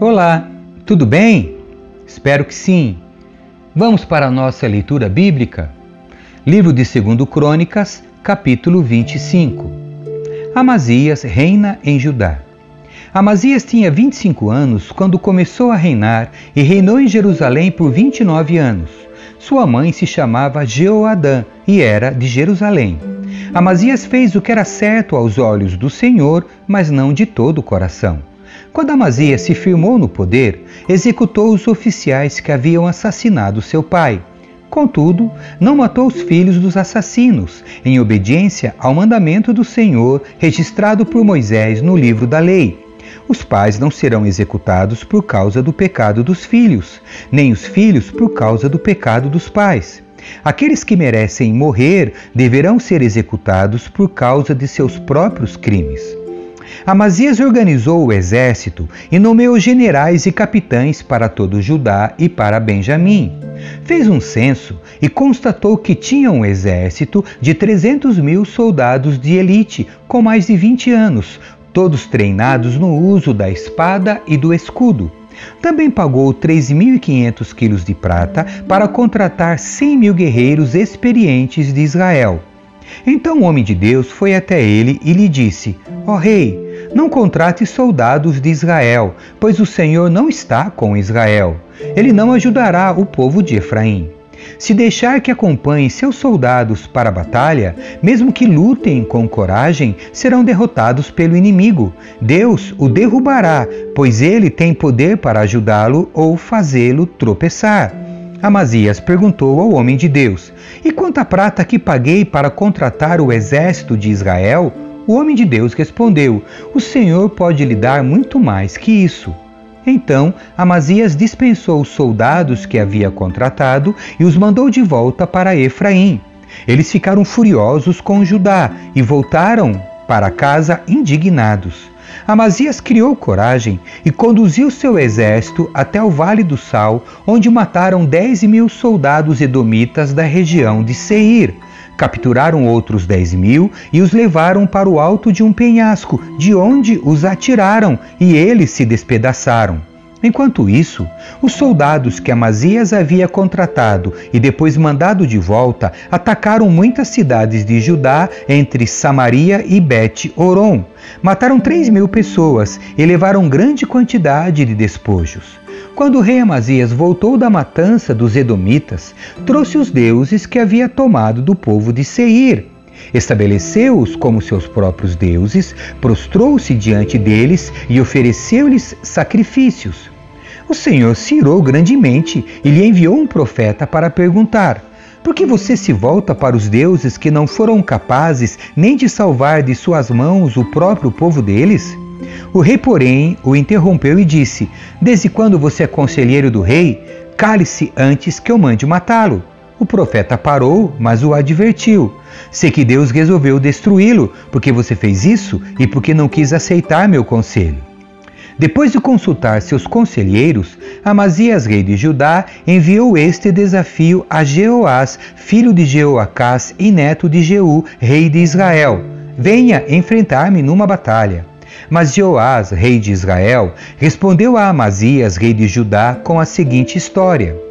Olá, tudo bem? Espero que sim. Vamos para a nossa leitura bíblica? Livro de 2 Crônicas, capítulo 25. Amazias reina em Judá. Amazias tinha 25 anos quando começou a reinar e reinou em Jerusalém por 29 anos. Sua mãe se chamava Jeoadã e era de Jerusalém. Amazias fez o que era certo aos olhos do Senhor, mas não de todo o coração. Quando Amazias se firmou no poder, executou os oficiais que haviam assassinado seu pai. Contudo, não matou os filhos dos assassinos, em obediência ao mandamento do Senhor registrado por Moisés no livro da lei. Os pais não serão executados por causa do pecado dos filhos, nem os filhos por causa do pecado dos pais. Aqueles que merecem morrer deverão ser executados por causa de seus próprios crimes. Amazias organizou o exército e nomeou generais e capitães para todo Judá e para Benjamim. Fez um censo e constatou que tinha um exército de 300 mil soldados de elite com mais de 20 anos, todos treinados no uso da espada e do escudo. Também pagou 3.500 quilos de prata para contratar 100 mil guerreiros experientes de Israel. Então o homem de Deus foi até ele e lhe disse: Ó oh, rei, não contrate soldados de Israel, pois o Senhor não está com Israel. Ele não ajudará o povo de Efraim. Se deixar que acompanhe seus soldados para a batalha, mesmo que lutem com coragem, serão derrotados pelo inimigo. Deus o derrubará, pois ele tem poder para ajudá-lo ou fazê-lo tropeçar. Amazias perguntou ao homem de Deus: E quanta prata que paguei para contratar o exército de Israel? O homem de Deus respondeu: O Senhor pode lhe dar muito mais que isso. Então Amazias dispensou os soldados que havia contratado e os mandou de volta para Efraim. Eles ficaram furiosos com Judá e voltaram para casa indignados. Amazias criou coragem e conduziu seu exército até o Vale do Sal, onde mataram dez mil soldados edomitas da região de Seir. Capturaram outros dez mil e os levaram para o alto de um penhasco, de onde os atiraram e eles se despedaçaram. Enquanto isso, os soldados que Amazias havia contratado e depois mandado de volta atacaram muitas cidades de Judá entre Samaria e Bet-Oron. Mataram três mil pessoas e levaram grande quantidade de despojos. Quando o rei Amazias voltou da matança dos Edomitas, trouxe os deuses que havia tomado do povo de Seir. Estabeleceu-os como seus próprios deuses, prostrou-se diante deles e ofereceu-lhes sacrifícios. O Senhor se irou grandemente e lhe enviou um profeta para perguntar: Por que você se volta para os deuses que não foram capazes nem de salvar de suas mãos o próprio povo deles? O rei, porém, o interrompeu e disse: Desde quando você é conselheiro do rei? Cale-se antes que eu mande matá-lo. O profeta parou, mas o advertiu: Sei que Deus resolveu destruí-lo, porque você fez isso e porque não quis aceitar meu conselho. Depois de consultar seus conselheiros, Amazias, rei de Judá, enviou este desafio a Jeoás, filho de Jeoacás e neto de Jeú, rei de Israel: Venha enfrentar-me numa batalha. Mas Jeoás, rei de Israel, respondeu a Amazias, rei de Judá, com a seguinte história: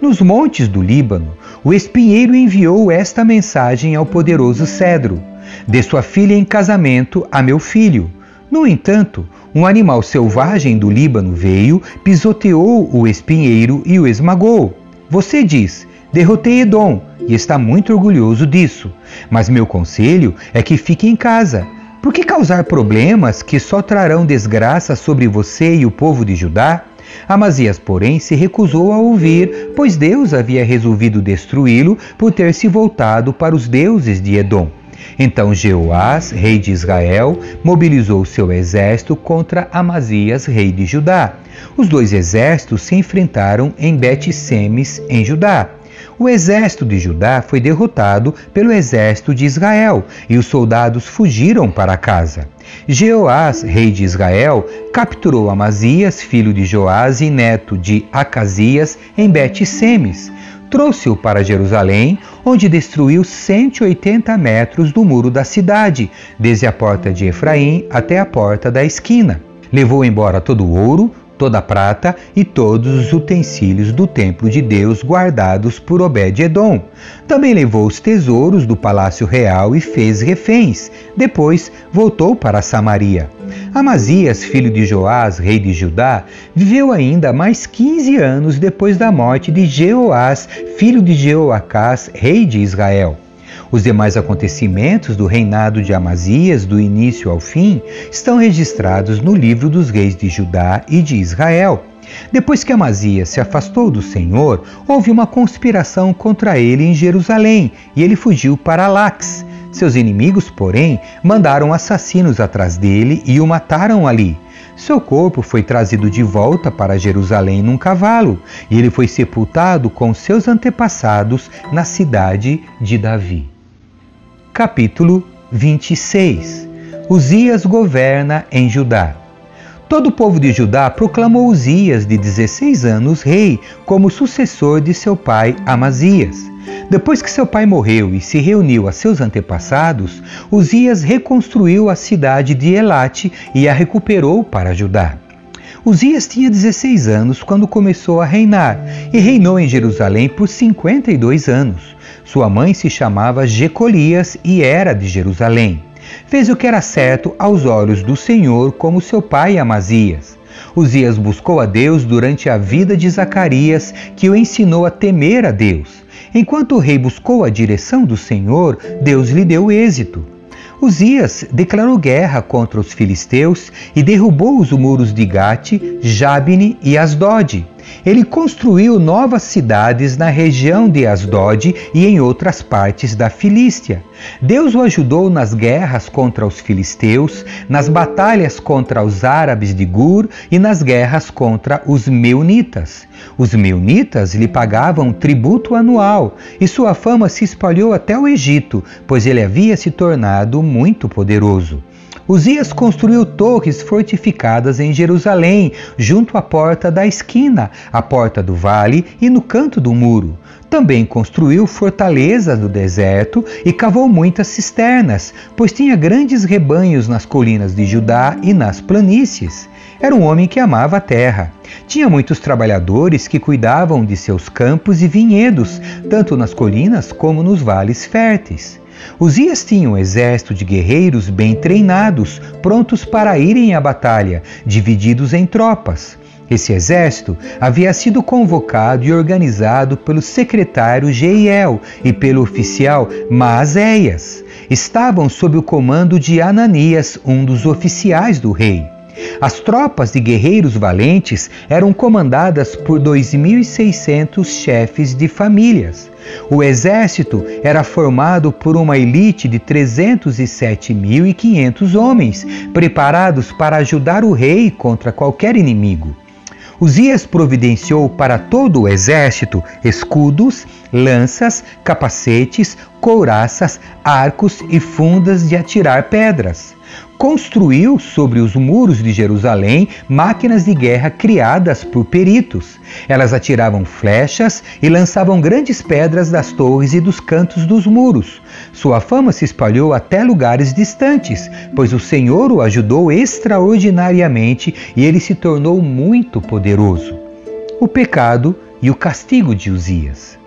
Nos montes do Líbano, o espinheiro enviou esta mensagem ao poderoso cedro: Dê sua filha em casamento a meu filho. No entanto, um animal selvagem do Líbano veio, pisoteou o espinheiro e o esmagou. Você diz: derrotei Edom e está muito orgulhoso disso. Mas meu conselho é que fique em casa. Por que causar problemas que só trarão desgraça sobre você e o povo de Judá? Amazias, porém, se recusou a ouvir, pois Deus havia resolvido destruí-lo por ter se voltado para os deuses de Edom. Então Jeoás, rei de Israel, mobilizou seu exército contra Amazias, rei de Judá. Os dois exércitos se enfrentaram em Bet-Semes, em Judá. O exército de Judá foi derrotado pelo exército de Israel e os soldados fugiram para casa. Jeoás, rei de Israel, capturou Amazias, filho de Joás e neto de Acasias, em Bet-Semes trouxe-o para Jerusalém, onde destruiu 180 metros do muro da cidade, desde a porta de Efraim até a porta da esquina. Levou embora todo o ouro, toda a prata e todos os utensílios do templo de Deus guardados por Obed-edom. Também levou os tesouros do palácio real e fez reféns. Depois voltou para Samaria. Amazias, filho de Joás, rei de Judá, viveu ainda mais 15 anos depois da morte de Jeoás, filho de Jeoacás, rei de Israel. Os demais acontecimentos do reinado de Amazias, do início ao fim, estão registrados no livro dos reis de Judá e de Israel. Depois que Amazias se afastou do Senhor, houve uma conspiração contra ele em Jerusalém e ele fugiu para Lax. Seus inimigos, porém, mandaram assassinos atrás dele e o mataram ali. Seu corpo foi trazido de volta para Jerusalém num cavalo e ele foi sepultado com seus antepassados na cidade de Davi capítulo 26 Uzias governa em Judá. Todo o povo de Judá proclamou Uzias, de 16 anos, rei, como sucessor de seu pai Amazias. Depois que seu pai morreu e se reuniu a seus antepassados, Uzias reconstruiu a cidade de Elate e a recuperou para Judá. Uzias tinha 16 anos quando começou a reinar e reinou em Jerusalém por 52 anos. Sua mãe se chamava Jecolias e era de Jerusalém. Fez o que era certo aos olhos do Senhor, como seu pai Amazias. Uzias buscou a Deus durante a vida de Zacarias, que o ensinou a temer a Deus. Enquanto o rei buscou a direção do Senhor, Deus lhe deu êxito. Uzias declarou guerra contra os filisteus e derrubou os muros de Gate, Jabne e Asdod. Ele construiu novas cidades na região de Asdod e em outras partes da Filístia. Deus o ajudou nas guerras contra os filisteus, nas batalhas contra os árabes de Gur e nas guerras contra os meunitas. Os meunitas lhe pagavam tributo anual e sua fama se espalhou até o Egito, pois ele havia se tornado muito poderoso. Uzias construiu torres fortificadas em Jerusalém, junto à porta da esquina, à porta do vale e no canto do muro. Também construiu fortalezas no deserto e cavou muitas cisternas, pois tinha grandes rebanhos nas colinas de Judá e nas planícies. Era um homem que amava a terra. Tinha muitos trabalhadores que cuidavam de seus campos e vinhedos, tanto nas colinas como nos vales férteis. Uzias tinha um exército de guerreiros bem treinados, prontos para irem à batalha, divididos em tropas. Esse exército havia sido convocado e organizado pelo secretário Jeiel e pelo oficial Maazéias. Estavam sob o comando de Ananias, um dos oficiais do rei. As tropas de guerreiros valentes eram comandadas por 2.600 chefes de famílias. O exército era formado por uma elite de 307.500 homens, preparados para ajudar o rei contra qualquer inimigo. Uzias providenciou para todo o exército escudos, lanças, capacetes, couraças, arcos e fundas de atirar pedras construiu sobre os muros de Jerusalém máquinas de guerra criadas por peritos. Elas atiravam flechas e lançavam grandes pedras das torres e dos cantos dos muros. Sua fama se espalhou até lugares distantes, pois o Senhor o ajudou extraordinariamente e ele se tornou muito poderoso. O pecado e o castigo de Uzias.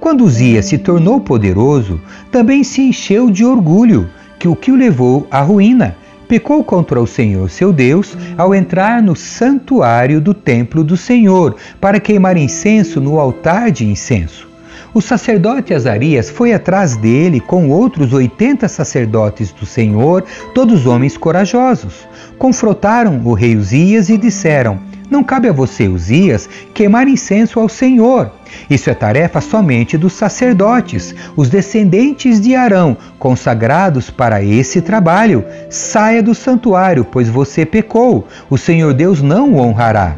Quando Uzias se tornou poderoso, também se encheu de orgulho, que o que o levou à ruína pecou contra o Senhor seu Deus ao entrar no santuário do templo do Senhor para queimar incenso no altar de incenso. O sacerdote Azarias foi atrás dele com outros oitenta sacerdotes do Senhor, todos homens corajosos. Confrontaram o rei Uzias e disseram: não cabe a você, Uzias, queimar incenso ao Senhor. Isso é tarefa somente dos sacerdotes, os descendentes de Arão, consagrados para esse trabalho. Saia do santuário, pois você pecou. O Senhor Deus não o honrará.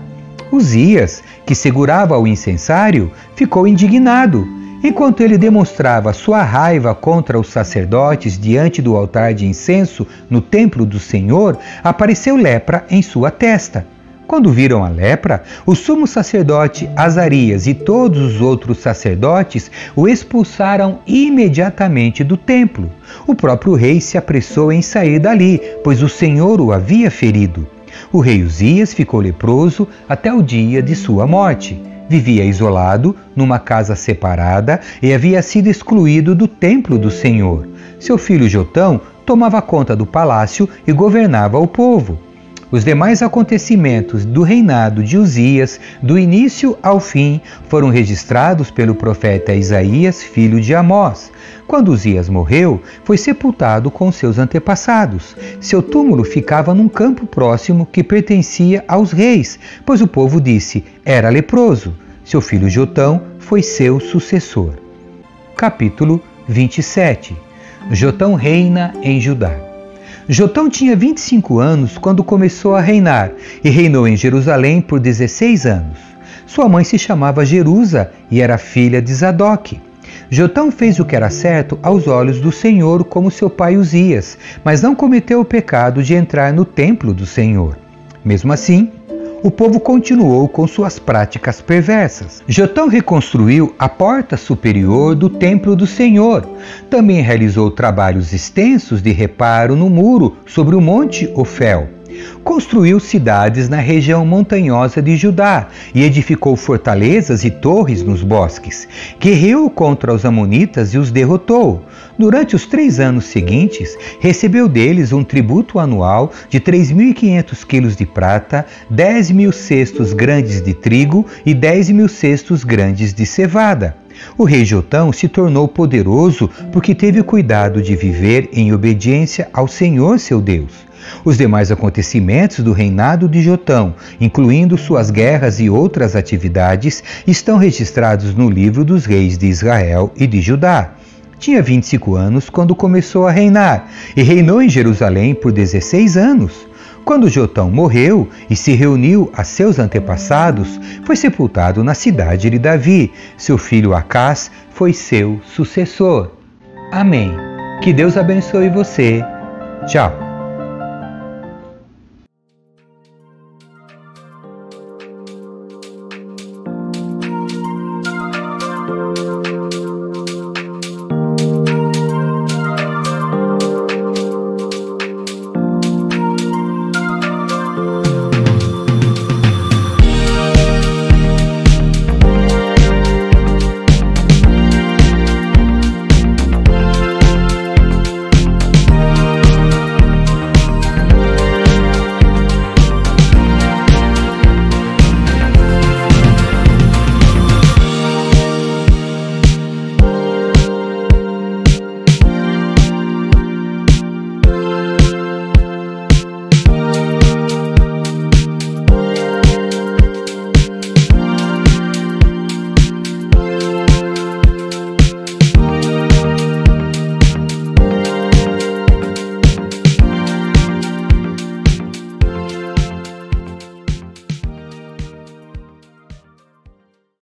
Uzias, que segurava o incensário, ficou indignado. Enquanto ele demonstrava sua raiva contra os sacerdotes diante do altar de incenso no templo do Senhor, apareceu lepra em sua testa. Quando viram a lepra, o sumo sacerdote Azarias e todos os outros sacerdotes o expulsaram imediatamente do templo. O próprio rei se apressou em sair dali, pois o Senhor o havia ferido. O rei Uzias ficou leproso até o dia de sua morte. Vivia isolado, numa casa separada, e havia sido excluído do templo do Senhor. Seu filho Jotão tomava conta do palácio e governava o povo. Os demais acontecimentos do reinado de Uzias, do início ao fim, foram registrados pelo profeta Isaías, filho de Amós. Quando Uzias morreu, foi sepultado com seus antepassados. Seu túmulo ficava num campo próximo que pertencia aos reis, pois o povo disse: era leproso. Seu filho Jotão foi seu sucessor. Capítulo 27 Jotão reina em Judá. Jotão tinha 25 anos quando começou a reinar e reinou em Jerusalém por 16 anos. Sua mãe se chamava Jerusa e era filha de Zadok. Jotão fez o que era certo aos olhos do Senhor, como seu pai Uzias, mas não cometeu o pecado de entrar no templo do Senhor. Mesmo assim, o povo continuou com suas práticas perversas. Jotão reconstruiu a porta superior do templo do Senhor. Também realizou trabalhos extensos de reparo no muro sobre o monte Ofel. Construiu cidades na região montanhosa de Judá e edificou fortalezas e torres nos bosques. Guerreou contra os Amonitas e os derrotou. Durante os três anos seguintes, recebeu deles um tributo anual de 3.500 quilos de prata, 10 mil cestos grandes de trigo e 10 mil cestos grandes de cevada. O rei Jotão se tornou poderoso porque teve cuidado de viver em obediência ao Senhor seu Deus. Os demais acontecimentos do reinado de Jotão, incluindo suas guerras e outras atividades, estão registrados no livro dos reis de Israel e de Judá. Tinha 25 anos quando começou a reinar e reinou em Jerusalém por 16 anos. Quando Jotão morreu e se reuniu a seus antepassados, foi sepultado na cidade de Davi. Seu filho Acás foi seu sucessor. Amém. Que Deus abençoe você. Tchau.